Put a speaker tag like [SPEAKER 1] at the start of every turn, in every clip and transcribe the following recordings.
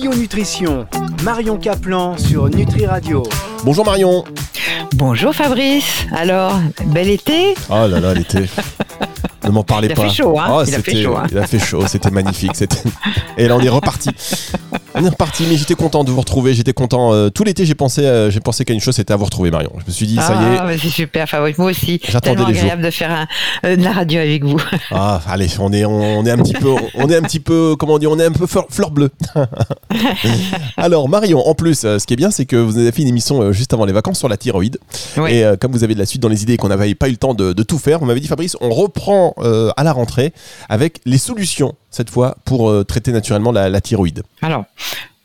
[SPEAKER 1] Bio Marion Caplan sur Nutri Radio.
[SPEAKER 2] Bonjour Marion.
[SPEAKER 3] Bonjour Fabrice. Alors, bel été
[SPEAKER 2] Oh là là, l'été. ne m'en parlez pas.
[SPEAKER 3] Il a fait chaud, hein
[SPEAKER 2] oh,
[SPEAKER 3] Il a fait chaud. Hein.
[SPEAKER 2] Il a fait chaud, c'était magnifique. Et là, on est reparti. On est reparti, mais j'étais content de vous retrouver. J'étais content. Euh, tout l'été, j'ai pensé, euh, j'ai pensé qu'à une chose, c'était à vous retrouver, Marion. Je me suis dit, ça y est.
[SPEAKER 3] Ah, c'est super, Fabrice. Moi aussi.
[SPEAKER 2] J'attendais les
[SPEAKER 3] agréable de faire euh, de la radio avec vous.
[SPEAKER 2] Ah, allez, on est, on, est un petit peu, on est un petit peu, comment on dit, on est un peu fleur, bleue. Alors, Marion, en plus, ce qui est bien, c'est que vous avez fait une émission juste avant les vacances sur la thyroïde. Et comme vous avez de la suite dans les idées et qu'on n'avait pas eu le temps de, de tout faire, vous m'avez dit, Fabrice, on reprend à la rentrée avec les solutions cette fois pour euh, traiter naturellement la, la thyroïde.
[SPEAKER 3] Alors,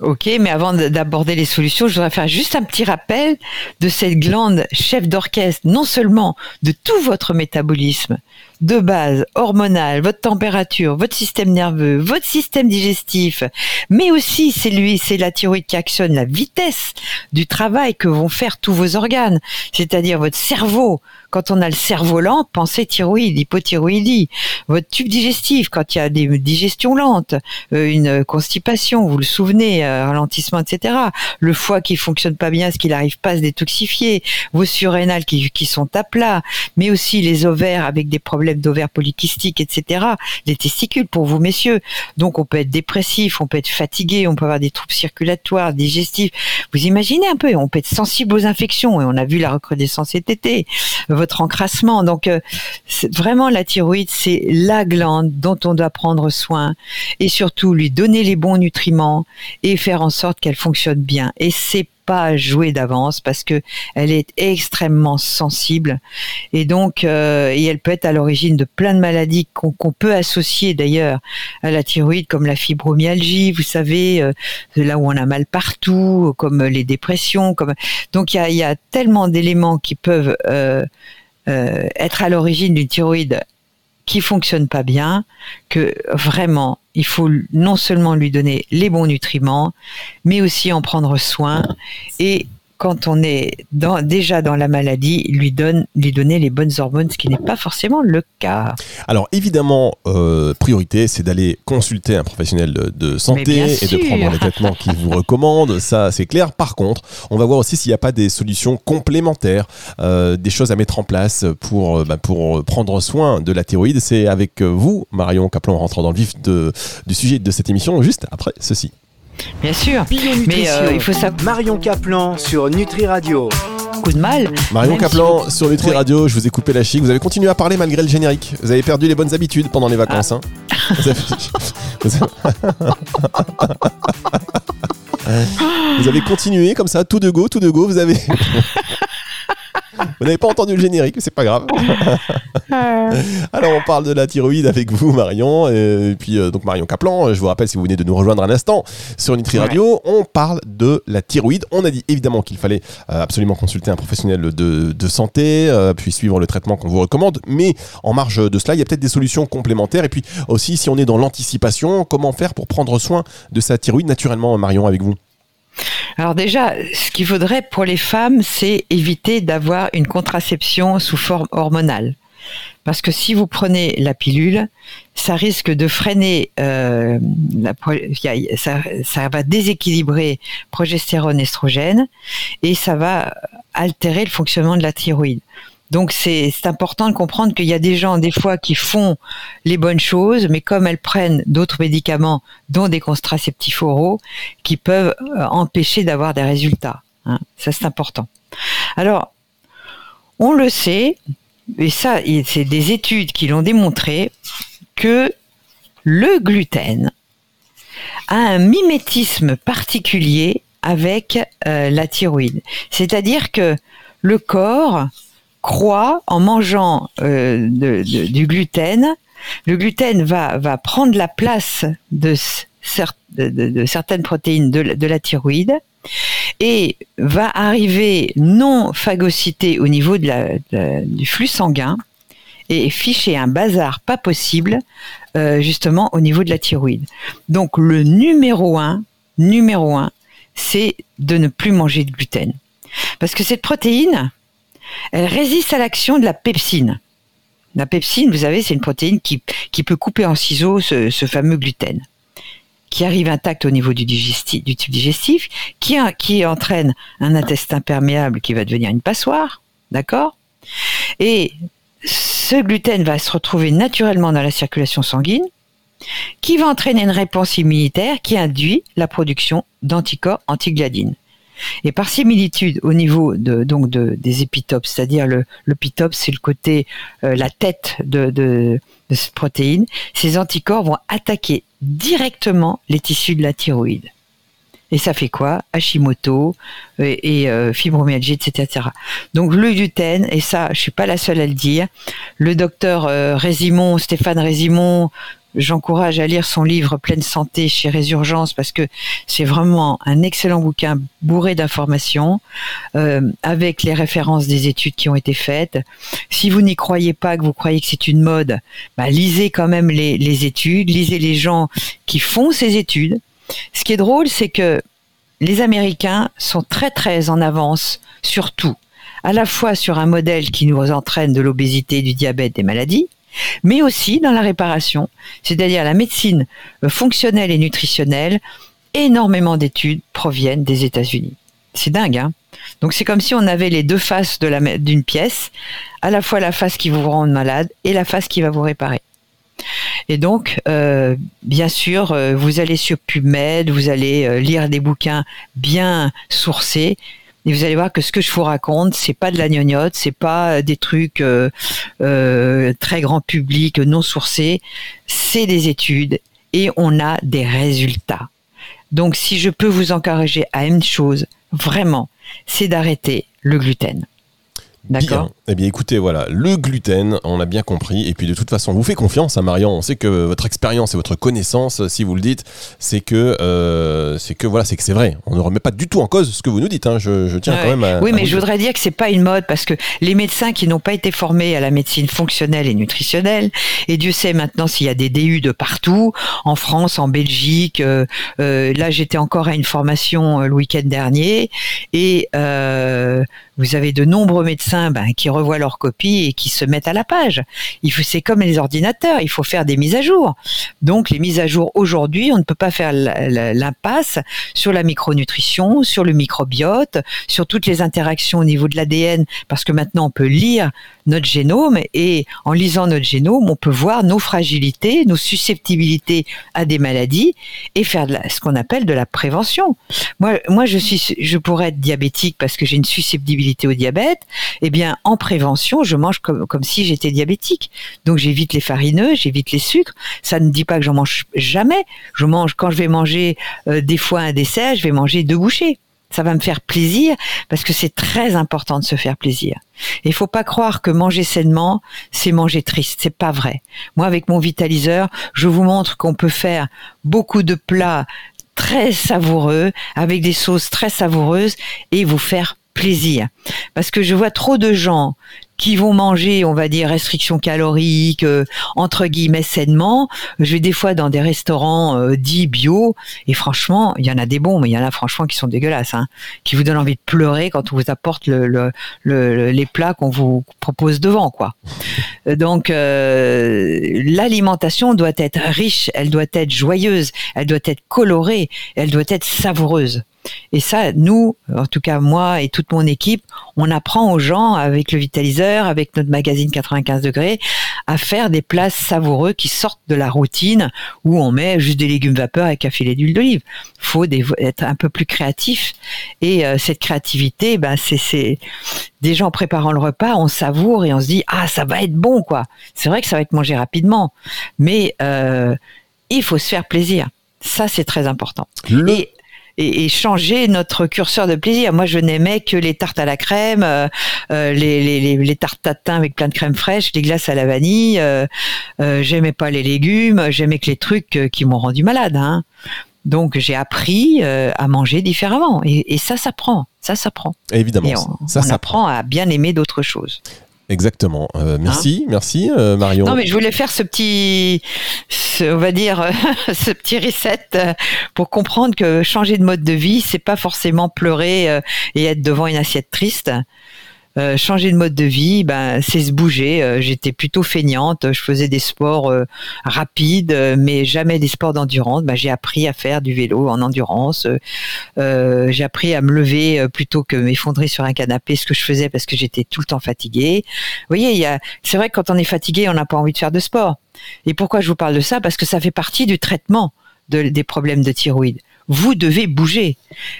[SPEAKER 3] Ok, mais avant d'aborder les solutions, je voudrais faire juste un petit rappel de cette glande chef d'orchestre, non seulement de tout votre métabolisme de base, hormonal, votre température, votre système nerveux, votre système digestif, mais aussi c'est lui, c'est la thyroïde qui actionne la vitesse du travail que vont faire tous vos organes, c'est-à-dire votre cerveau. Quand on a le cerveau lent, pensez thyroïde, hypothyroïdie. Votre tube digestif, quand il y a des digestions lentes, euh, une constipation, vous le souvenez, euh, ralentissement, etc. Le foie qui fonctionne pas bien, ce qu'il n'arrive pas à se détoxifier, vos surrénales qui, qui sont à plat, mais aussi les ovaires avec des problèmes d'ovaires polykystiques, etc. Les testicules pour vous, messieurs. Donc on peut être dépressif, on peut être fatigué, on peut avoir des troubles circulatoires, digestifs. Vous imaginez un peu, on peut être sensible aux infections et on a vu la recrudescence cet été, encrassement. Donc euh, vraiment la thyroïde, c'est la glande dont on doit prendre soin et surtout lui donner les bons nutriments et faire en sorte qu'elle fonctionne bien. Et c'est pas jouer d'avance parce que elle est extrêmement sensible. Et donc euh, et elle peut être à l'origine de plein de maladies qu'on peut associer d'ailleurs à la thyroïde comme la fibromyalgie vous savez euh, là où on a mal partout comme les dépressions donc il y a, y a, tellement d'éléments qui peuvent euh, être à l'origine d'une thyroïde qui fonctionne pas bien, que vraiment il faut non seulement lui donner les bons nutriments, mais aussi en prendre soin et quand on est déjà dans la maladie, lui, donne, lui donner les bonnes hormones, ce qui n'est pas forcément le cas.
[SPEAKER 2] Alors évidemment, euh, priorité, c'est d'aller consulter un professionnel de, santé et de prendre les traitements qu'il vous recommande, ça c'est clair. Par contre, on va voir aussi s'il n'y a pas des solutions complémentaires, euh, des choses à mettre en place pour, euh, bah, pour prendre soin de la thyroïde. C'est avec vous, Marion Caplan, rentrant dans le vif de, du sujet de cette émission, juste après ceci.
[SPEAKER 3] Bien sûr. Mais euh, il faut savoir.
[SPEAKER 1] Marion Caplan sur Nutri Radio.
[SPEAKER 3] Coup de mal.
[SPEAKER 2] Marion Caplan sur Nutri Radio, je vous ai coupé la chic. Vous avez continué à parler malgré le générique. Vous avez perdu les bonnes habitudes pendant les vacances. Ah. Hein. vous avez continué comme ça, tout de go, tout de go. Vous avez. Vous n'avez pas entendu le générique, mais c'est pas grave. Alors on parle de la thyroïde avec vous, Marion, et puis euh, donc Marion Caplan. Je vous rappelle si vous venez de nous rejoindre un instant sur Nutri Radio, on parle de la thyroïde. On a dit évidemment qu'il fallait euh, absolument consulter un professionnel de, santé, euh, puis suivre le traitement qu'on vous recommande. Mais en marge de cela, il y a peut-être des solutions complémentaires. Et puis aussi, si on est dans l'anticipation, comment faire pour prendre soin de sa thyroïde naturellement, Marion, avec vous?
[SPEAKER 3] Alors déjà, ce qu'il faudrait pour les femmes, c'est éviter d'avoir une contraception sous forme hormonale. Parce que si vous prenez la pilule, ça risque de freiner, euh, ça va déséquilibrer progestérone, estrogène, et ça va altérer le fonctionnement de la thyroïde. Donc c'est important de comprendre qu'il y a des gens des fois qui font les bonnes choses, mais comme elles prennent d'autres médicaments, dont des contraceptifs oraux, qui peuvent euh, empêcher d'avoir des résultats. Hein. Ça c'est important. Alors, on le sait, et ça c'est des études qui l'ont démontré, que le gluten a un mimétisme particulier avec euh, la thyroïde. C'est-à-dire que le corps croit en mangeant euh, du gluten, le gluten va, prendre la place de, certaines protéines de, la thyroïde et va arriver non phagocyté au niveau du flux sanguin et ficher un bazar pas possible euh, justement au niveau de la thyroïde. Donc le numéro un, numéro un, c'est de ne plus manger de gluten. Parce que cette protéine, elle résiste à l'action de la pepsine. La pepsine, vous savez, c'est une protéine qui, peut couper en ciseaux ce, fameux gluten, qui arrive intact au niveau du, tube digestif, qui, qui entraîne un intestin perméable qui va devenir une passoire, d'accord? Et ce gluten va se retrouver naturellement dans la circulation sanguine, qui va entraîner une réponse immunitaire qui induit la production d'anticorps antigladines. Et par similitude au niveau de, donc de, des épitopes, c'est-à-dire le, le c'est le côté, euh, la tête de, de, cette protéine, ces anticorps vont attaquer directement les tissus de la thyroïde. Et ça fait quoi? Hashimoto euh, et, euh, fibromyalgie, etc., Donc le gluten, et ça, je suis pas la seule à le dire. Le docteur euh, Résimon, Stéphane Résimon, j'encourage à lire son livre Pleine santé chez Résurgence parce que c'est vraiment un excellent bouquin bourré d'informations euh, avec les références des études qui ont été faites. Si vous n'y croyez pas, que vous croyez que c'est une mode, bah, lisez quand même les, les études, lisez les gens qui font ces études. Ce qui est drôle, c'est que les Américains sont très très en avance sur tout, à la fois sur un modèle qui nous entraîne de l'obésité, du diabète, des maladies, mais aussi dans la réparation, c'est-à-dire la médecine euh, fonctionnelle et nutritionnelle. Énormément d'études proviennent des États-Unis. C'est dingue, hein Donc c'est comme si on avait les deux faces d'une pièce, à la fois la face qui vous rend malade et la face qui va vous réparer. Et donc, euh, bien sûr, euh, vous allez sur PubMed, vous allez lire des bouquins bien sourcés et vous allez voir que ce que je vous raconte, c'est pas de la gnognotte, c'est pas euh, des trucs euh, euh, très grand public, non sourcés. C'est des études et on a des résultats. Donc, si je peux vous encourager à une chose, vraiment, c'est d'arrêter le gluten.
[SPEAKER 2] D'accord? Eh bien, écoutez, voilà, le gluten, on a bien compris. Et puis, de toute façon, on vous fait confiance, hein, Marion. On sait que votre expérience et votre connaissance, si vous le dites, c'est que, euh, c'est que, voilà, c'est que c'est vrai. On ne remet pas du tout en cause ce que vous nous dites. Hein. Je, tiens quand même à.
[SPEAKER 3] Oui, mais je voudrais dire que c'est pas une mode parce que les médecins qui n'ont pas été formés à la médecine fonctionnelle et nutritionnelle, et Dieu sait maintenant s'il y a des DU de partout, en France, en Belgique. Euh, euh, là, j'étais encore à une formation le week-end dernier et vous avez de nombreux médecins ben, qui revoient leur copie et qui se mettent à la page. C'est comme les ordinateurs, il faut faire des mises à jour. Donc les mises à jour aujourd'hui, on ne peut pas faire l'impasse sur la micronutrition, sur le microbiote, sur toutes les interactions au niveau de l'ADN, parce que maintenant on peut lire notre génome et en lisant notre génome, on peut voir nos fragilités, nos susceptibilités à des maladies et faire ce qu'on appelle de la prévention. Moi, moi, je suis, je pourrais être diabétique parce que j'ai une susceptibilité au diabète. Eh bien, en prévention, je mange comme, si j'étais diabétique. Donc, j'évite les farineux, j'évite les sucres. Ça ne dit pas que j'en mange jamais. Je mange quand je vais manger euh, des fois un dessert, je vais manger deux bouchées ça va me faire plaisir parce que c'est très important de se faire plaisir. Il faut pas croire que manger sainement, c'est manger triste. C'est pas vrai. Moi, avec mon vitaliseur, je vous montre qu'on peut faire beaucoup de plats très savoureux avec des sauces très savoureuses et vous faire plaisir. Parce que je vois trop de gens qui vont manger, on va dire, restriction calorique, euh, entre guillemets sainement. Je vais des fois dans des restaurants euh, dits bio, et franchement, il y en a des bons, mais il y en a franchement qui sont dégueulasses, hein, qui vous donnent envie de pleurer quand on vous apporte le, les plats qu'on vous propose devant, quoi. Donc, euh, l'alimentation doit être riche, elle doit être joyeuse, elle doit être colorée, elle doit être savoureuse. Et ça, nous, en tout cas moi et toute mon équipe, on apprend aux gens avec le vitaliseur, avec notre magazine 95 degrés, à faire des plats savoureux qui sortent de la routine où on met juste des légumes vapeur avec un filet d'huile d'olive. Faut être un peu plus créatif. Et euh, cette créativité, ben c'est des gens préparant le repas, on savoure et on se dit ah ça va être bon quoi. C'est vrai que ça va être mangé rapidement, mais euh, il faut se faire plaisir. Ça c'est très important et, changer notre curseur de plaisir. Moi, je n'aimais que les tartes à la crème, euh, euh, les, les, les, tartes tatin avec plein de crème fraîche, les glaces à la vanille. Euh, euh j'aimais pas les légumes, j'aimais que les trucs qui m'ont rendu malade. Hein. Donc, j'ai appris à manger différemment. Et, et ça s'apprend. Ça s'apprend.
[SPEAKER 2] Évidemment.
[SPEAKER 3] on, ça, on apprend à bien aimer d'autres choses.
[SPEAKER 2] Exactement. Euh, merci, hein merci euh, Marion.
[SPEAKER 3] Non, mais je voulais faire ce petit, on va dire, ce petit reset euh, pour comprendre que changer de mode de vie, c'est pas forcément pleurer et être devant une assiette triste. Euh, changer de mode de vie, ben, c'est se bouger. Euh, j'étais plutôt feignante. Je faisais des sports euh, rapides, mais jamais des sports d'endurance. Ben, j'ai appris à faire du vélo en endurance. j'ai appris à me lever plutôt que m'effondrer sur un canapé, ce que je faisais parce que j'étais tout le temps fatiguée. Vous voyez, c'est vrai que quand on est fatigué, on n'a pas envie de faire de sport. Et pourquoi je vous parle de ça? Parce que ça fait partie du traitement des problèmes de thyroïde vous devez bouger.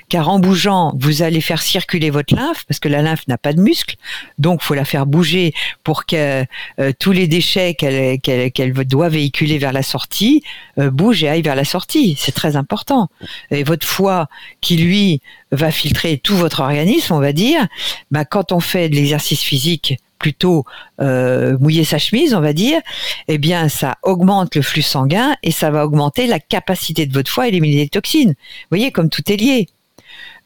[SPEAKER 3] Car en bougeant, vous allez faire circuler votre lymphe, parce que la lymphe n'a pas de muscle, donc faut la faire bouger pour que euh, tous les déchets qu'elle doit véhiculer vers la sortie euh, bougent et aillent vers la sortie. C'est très important. Et votre foie, qui lui va filtrer tout votre organisme, on va dire, bah, quand on fait de l'exercice physique plutôt euh, mouiller sa chemise, on va dire, eh bien, ça augmente le flux sanguin et ça va augmenter la capacité de votre foie à éliminer les toxines. Vous voyez, comme tout est lié.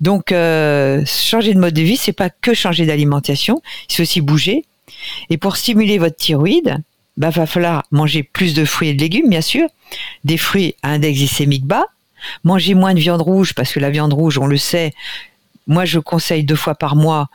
[SPEAKER 3] Donc, euh, changer de mode de vie, c'est pas que changer d'alimentation, c'est aussi bouger. Et pour stimuler votre thyroïde, bah, va falloir manger plus de fruits et de légumes, bien sûr, des fruits à index glycémique bas, manger moins de viande rouge parce que la viande rouge, on le sait, moi, je conseille deux fois par mois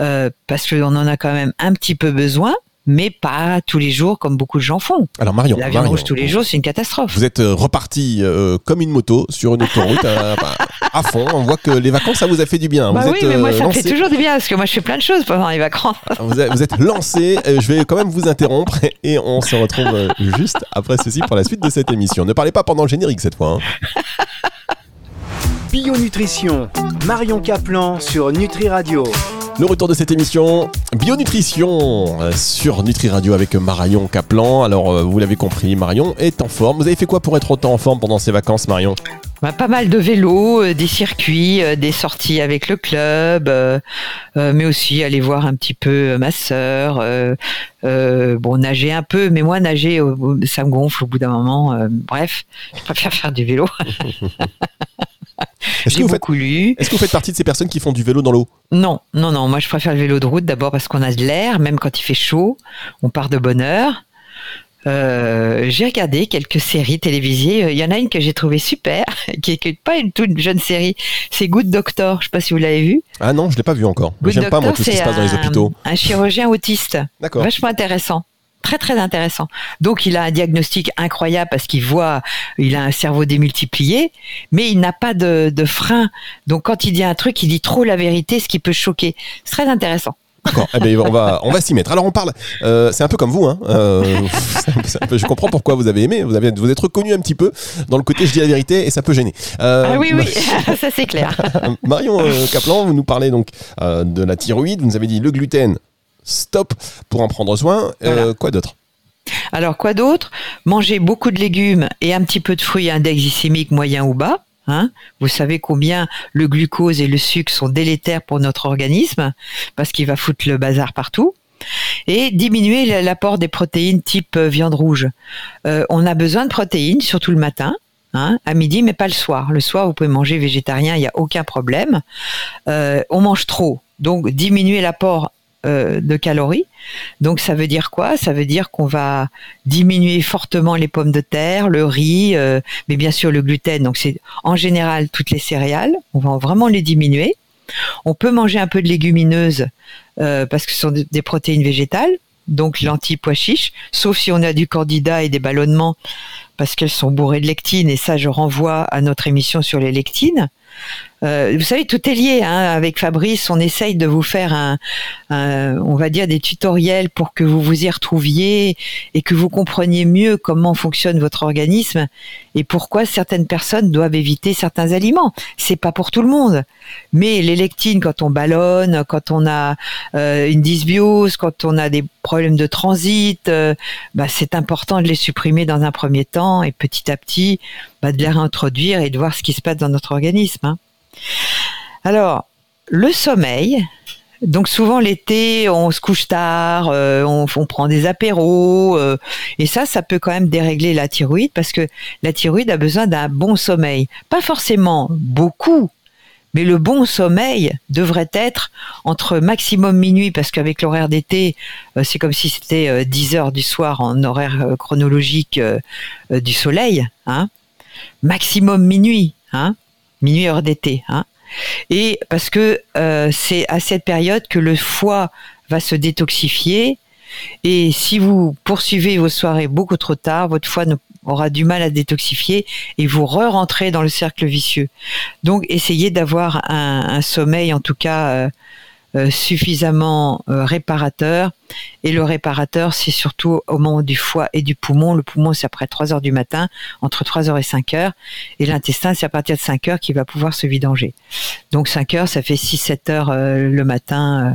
[SPEAKER 3] euh, parce qu'on en a quand même un petit peu besoin mais pas tous les jours comme beaucoup de gens font.
[SPEAKER 2] Alors Marion,
[SPEAKER 3] la viande rouge tous les jours, c'est une catastrophe.
[SPEAKER 2] Vous êtes euh, reparti euh, comme une moto sur une autoroute à, fond. On voit que les vacances, ça vous a fait du bien.
[SPEAKER 3] Bah oui, mais moi ça me fait toujours du bien parce que moi je fais plein de choses pendant les vacances.
[SPEAKER 2] Vous êtes, vous êtes lancé. Je vais quand même vous interrompre et on se retrouve juste après ceci pour la suite de cette émission. Ne parlez pas pendant le générique cette fois. Hein.
[SPEAKER 1] Bio Nutrition, Marion Caplan sur Nutri Radio.
[SPEAKER 2] Le retour de cette émission Bionutrition euh, sur Nutri Radio avec Marion Caplan. Alors, euh, vous l'avez compris, Marion est en forme. Vous avez fait quoi pour être autant en forme pendant ces vacances, Marion?
[SPEAKER 3] Bah, Pas mal de vélo, euh, des circuits, des sorties avec le club, mais aussi aller voir un petit peu ma sœur. bon, nager un peu, mais moi, nager, ça me gonfle au bout d'un moment. bref, je préfère faire du vélo. J'ai beaucoup lu.
[SPEAKER 2] Est-ce que vous faites partie de ces personnes qui font du vélo dans l'eau?
[SPEAKER 3] Non, non, non. Moi, je préfère le vélo de route d'abord parce qu'on a de l'air, même quand il fait chaud. On part de bonne heure. Euh, j'ai regardé quelques séries télévisées. Il y en a une que j'ai trouvée super, qui n'est pas une toute jeune série. C'est Good Doctor. Je ne sais pas si vous l'avez vu.
[SPEAKER 2] Ah non, je l'ai pas vu encore. J'aime pas moi tout ce qui se passe dans les hôpitaux.
[SPEAKER 3] Un chirurgien autiste. D'accord. Vachement intéressant très très intéressant. Donc il a un diagnostic incroyable parce qu'il voit, il a un cerveau démultiplié, mais il n'a pas de, frein. Donc quand il dit un truc, il dit trop la vérité, ce qui peut choquer. C'est très intéressant.
[SPEAKER 2] D'accord, eh ben, on va, on va s'y mettre. Alors on parle, euh, c'est un peu comme vous, hein. Euh, je comprends pourquoi vous avez aimé, vous, avez, vous êtes reconnu un petit peu dans le côté je dis la vérité et ça peut gêner.
[SPEAKER 3] Euh, ah oui, oui, ça c'est clair.
[SPEAKER 2] Marion Kaplan, vous nous parlez donc de la thyroïde, vous nous avez dit le gluten, stop pour en prendre soin. Euh, quoi d'autre?
[SPEAKER 3] Alors, quoi d'autre? Manger beaucoup de légumes et un petit peu de fruits à index glycémique moyen ou bas. Hein Vous savez combien le glucose et le sucre sont délétères pour notre organisme parce qu'il va foutre le bazar partout. Et diminuer l'apport des protéines type euh, viande rouge. Euh, on a besoin de protéines, surtout le matin. Hein, à midi, mais pas le soir. Le soir, vous pouvez manger végétarien, il n'y a aucun problème. on mange trop, donc diminuer l'apport euh, de calories. Donc ça veut dire quoi? Ça veut dire qu'on va diminuer fortement les pommes de terre, le riz, euh, mais bien sûr le gluten. Donc c'est en général toutes les céréales. On va vraiment les diminuer. On peut manger un peu de légumineuses euh, parce que ce sont des protéines végétales, donc lentilles, pois chiches, sauf si on a du candida et des ballonnements parce qu'elles sont bourrées de lectines. Et ça, je renvoie à notre émission sur les lectines. Euh, vous savez, tout est lié. Hein. Avec Fabrice, on essaye de vous faire un, on va dire, des tutoriels pour que vous vous y retrouviez et que vous compreniez mieux comment fonctionne votre organisme et pourquoi certaines personnes doivent éviter certains aliments. C'est pas pour tout le monde, mais les lectines, quand on ballonne, quand on a euh, une dysbiose, quand on a des problèmes de transit, euh, bah, c'est important de les supprimer dans un premier temps et petit à petit bah, de les réintroduire et de voir ce qui se passe dans notre organisme. Hein. Alors, le sommeil, donc souvent l'été, on se couche tard, euh, on, prend des apéros, euh, et ça, ça peut quand même dérégler la thyroïde parce que la thyroïde a besoin d'un bon sommeil. Pas forcément beaucoup, mais le bon sommeil devrait être entre maximum minuit, parce qu'avec l'horaire d'été, euh, c'est comme si c'était 10 heures du soir en horaire chronologique du soleil, hein. Maximum minuit, hein minuit heure d'été. Hein. Et parce que euh, c'est à cette période que le foie va se détoxifier. Et si vous poursuivez vos soirées beaucoup trop tard, votre foie aura du mal à détoxifier et vous re-rentrez dans le cercle vicieux. Donc essayez d'avoir un, sommeil en tout cas euh, euh, suffisamment euh, réparateur. Et le réparateur, c'est surtout au moment du foie et du poumon. Le poumon, c'est après 3 heures du matin, entre 3 heures et 5 heures. Et l'intestin, c'est à partir de 5 heures qu'il va pouvoir se vidanger. Donc 5 heures, ça fait 6-7 heures euh, le matin.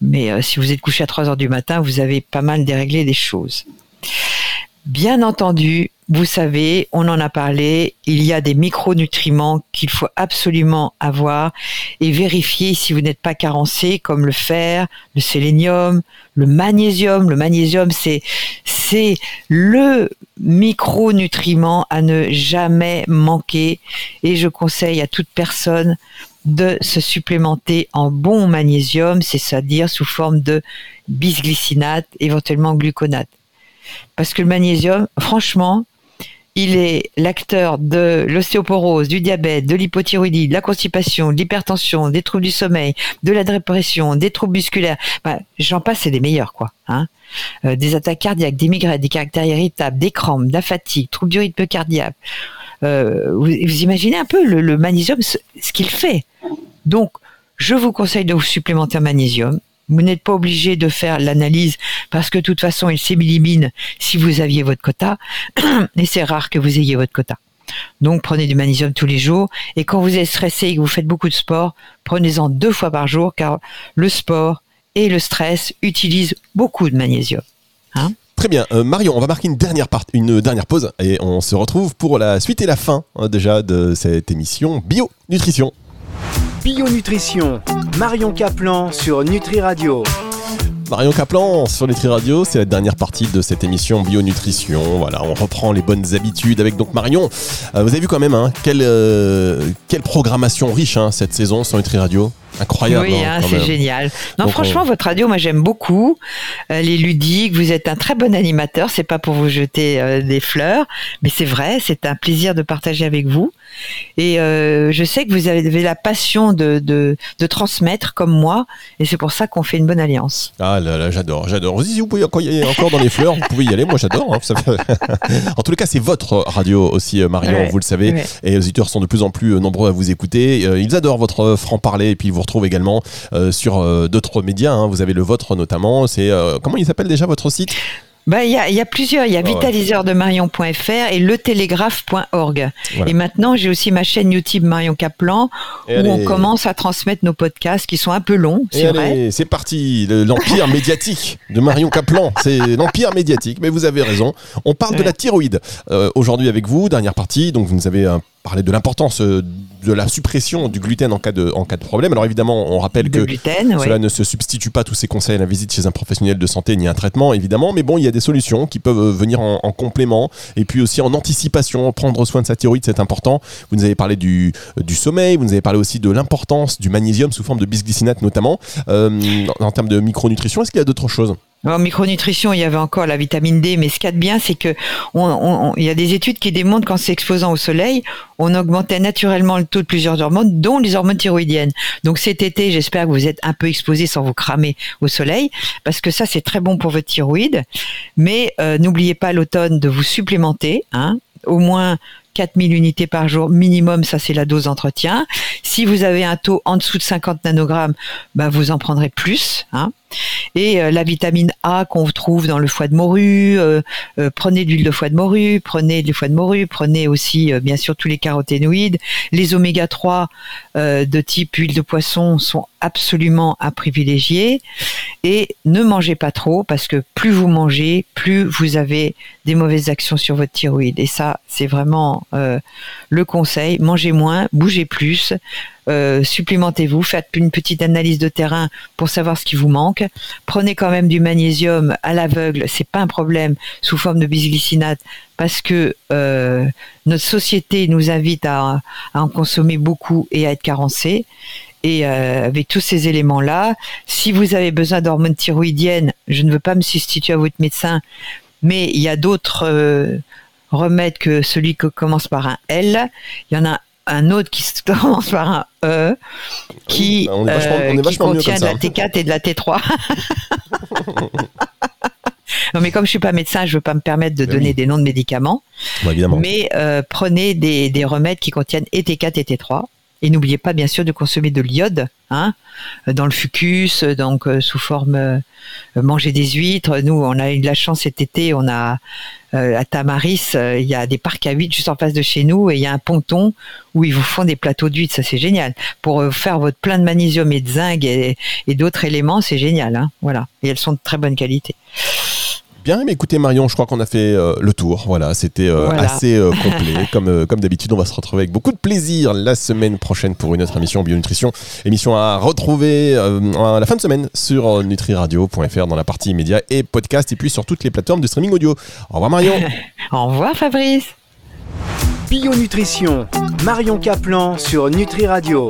[SPEAKER 3] mais si vous êtes couché à 3 heures du matin, vous avez pas mal déréglé des choses. Bien entendu, vous savez, on en a parlé, il y a des micronutriments qu'il faut absolument avoir et vérifier si vous n'êtes pas carencé, comme le fer, le sélénium, le magnésium. Le magnésium, c'est, c'est le micronutriment à ne jamais manquer et je conseille à toute personne de se supplémenter en bon magnésium, c'est-à-dire sous forme de bisglycinate, éventuellement gluconate. Parce que le magnésium, franchement, il est l'acteur de l'ostéoporose, du diabète, de l'hypothyroïdie, de la constipation, de l'hypertension, des troubles du sommeil, de la dépression, des troubles musculaires. Bah, J'en passe, c'est des meilleurs, quoi. Hein euh, des attaques cardiaques, des migraines, des caractères irritables, des crampes, de la fatigue, troubles du rythme cardiaque. Euh, vous, imaginez un peu le, magnésium, ce, ce qu'il fait. Donc, je vous conseille de vous supplémenter en magnésium. Vous n'êtes pas obligé de faire l'analyse parce que de toute façon, il s'élimine si vous aviez votre quota. Et c'est rare que vous ayez votre quota. Donc prenez du magnésium tous les jours. Et quand vous êtes stressé et que vous faites beaucoup de sport, prenez-en deux fois par jour car le sport et le stress utilisent beaucoup de magnésium.
[SPEAKER 2] Hein? Très bien, euh, Marion, on va marquer une dernière, pause et on se retrouve pour la suite et la fin hein, déjà de cette émission Bio Nutrition.
[SPEAKER 1] Bio Nutrition, Marion Caplan sur Nutri Radio.
[SPEAKER 2] Marion Caplan sur Nutri Radio, c'est la dernière partie de cette émission Bio Nutrition. Voilà, on reprend les bonnes habitudes avec donc Marion. Euh, vous avez vu quand même hein, quelle, euh, quelle programmation riche hein, cette saison sur Nutri Radio. Incroyable.
[SPEAKER 3] Oui, hein, c'est génial. Non, franchement, votre radio, moi, j'aime beaucoup. Elle est ludique. Vous êtes un très bon animateur. C'est pas pour vous jeter euh, des fleurs, mais c'est vrai. C'est un plaisir de partager avec vous. Et euh, je sais que vous avez la passion de, de, de transmettre comme moi, et c'est pour ça qu'on fait une bonne alliance.
[SPEAKER 2] Ah là là, j'adore, j'adore. Si vous pouvez y encore dans les fleurs, vous pouvez y aller. Moi, j'adore. Hein. en tous les cas, c'est votre radio aussi, euh, Marion. vous le savez. Et les auditeurs sont de plus en plus nombreux à vous écouter. Ils adorent votre franc parler, et puis vous retrouve également euh, sur euh, d'autres médias. Hein. Vous avez le vôtre notamment. C'est euh, comment il s'appelle déjà votre site?
[SPEAKER 3] Bah, il y, a, y a plusieurs. Il y a ah Marion.fr et letélégraphe.org. Et maintenant, j'ai aussi ma chaîne YouTube Marion Caplan où on commence à transmettre nos podcasts qui sont un peu longs, c'est vrai.
[SPEAKER 2] C'est parti, l'empire médiatique de Marion Caplan. C'est l'empire médiatique, mais vous avez raison. On parle de la thyroïde aujourd'hui avec vous, dernière partie. Donc, vous nous avez un parler de l'importance euh, de la suppression du gluten en cas de, en cas de problème. Alors évidemment, on rappelle que cela ne se substitue pas tous ces conseils à la visite chez un professionnel de santé ni un traitement, évidemment. Mais bon, il y a des solutions qui peuvent euh, venir en, complément et puis aussi en anticipation. Prendre soin de sa thyroïde, c'est important. Vous nous avez parlé du, euh, du sommeil, vous nous avez parlé aussi de l'importance du magnésium sous forme de bisglycinate notamment. en termes de micronutrition, est-ce qu'il y a d'autres choses?
[SPEAKER 3] En micronutrition, il y avait encore la vitamine D, mais ce qu'il y a de bien, c'est que il y a des études qui démontrent qu'en s'exposant au soleil, on augmentait naturellement le taux de plusieurs hormones, dont les hormones thyroïdiennes. Donc cet été, j'espère que vous êtes un peu exposé sans vous cramer au soleil, parce que ça, c'est très bon pour votre thyroïde. Mais euh, n'oubliez pas l'automne de vous supplémenter, hein, au moins 4000 unités par jour minimum, ça c'est la dose d'entretien. Si vous avez un taux en dessous de 50 nanogrammes, bah vous en prendrez plus. Hein. Et euh, la vitamine A qu'on trouve dans le foie de morue, euh, euh, prenez de l'huile de foie de morue, prenez du foie de morue, prenez aussi bien sûr tous les caroténoïdes. Les oméga 3 de type huile de poisson sont absolument à privilégier. Et ne mangez pas trop parce que plus vous mangez, plus vous avez des mauvaises actions sur votre thyroïde. Et ça, c'est vraiment le conseil. Mangez moins, bougez plus, euh, supplémentez-vous, faites une petite analyse de terrain pour savoir ce qui vous manque. Prenez quand même du magnésium à l'aveugle, c'est pas un problème sous forme de bisglycinate parce que euh, notre société nous invite à, en consommer beaucoup et à être carencé. Et euh, avec tous ces éléments-là, si vous avez besoin d'hormones thyroïdiennes, je ne veux pas me substituer à votre médecin, mais il y a d'autres remèdes que celui qui commence par un L. Il y en a un autre qui commence par un E, qui,
[SPEAKER 2] on est vachement- on est
[SPEAKER 3] euh, qui contient de la T4 et de la T3. non, mais comme je suis pas médecin, je veux pas me permettre de
[SPEAKER 2] Ben
[SPEAKER 3] donner
[SPEAKER 2] oui.
[SPEAKER 3] des noms de médicaments.
[SPEAKER 2] Évidemment.
[SPEAKER 3] Mais euh, prenez des, des remèdes qui contiennent et T4 et T3. Et n'oubliez pas bien sûr de consommer de l'iode hein, dans le fucus, donc euh, sous forme euh, manger des huîtres. Nous, on a eu de la chance cet été, on a euh, à Tamaris, euh, il y a des parcs à huîtres juste en face de chez nous et il y a un ponton où ils vous font des plateaux d'huîtres. Ça c'est génial pour euh, faire votre plein de magnésium et de zinc et, et d'autres éléments. C'est génial, hein, voilà. Et elles sont de très bonne qualité.
[SPEAKER 2] Bien, mais écoutez Marion, je crois qu'on a fait euh, le tour. Voilà, c'était euh,
[SPEAKER 3] Voilà.
[SPEAKER 2] assez euh, complet. comme euh, comme d'habitude, on va se retrouver avec beaucoup de plaisir la semaine prochaine pour une autre émission Bionutrition. Émission à retrouver euh, à la fin de semaine sur nutriradio.fr dans la partie médias et podcast et puis sur toutes les plateformes de streaming audio. Au revoir Marion.
[SPEAKER 3] Au revoir Fabrice.
[SPEAKER 1] Bio Nutrition, Marion Caplan sur Nutri Radio.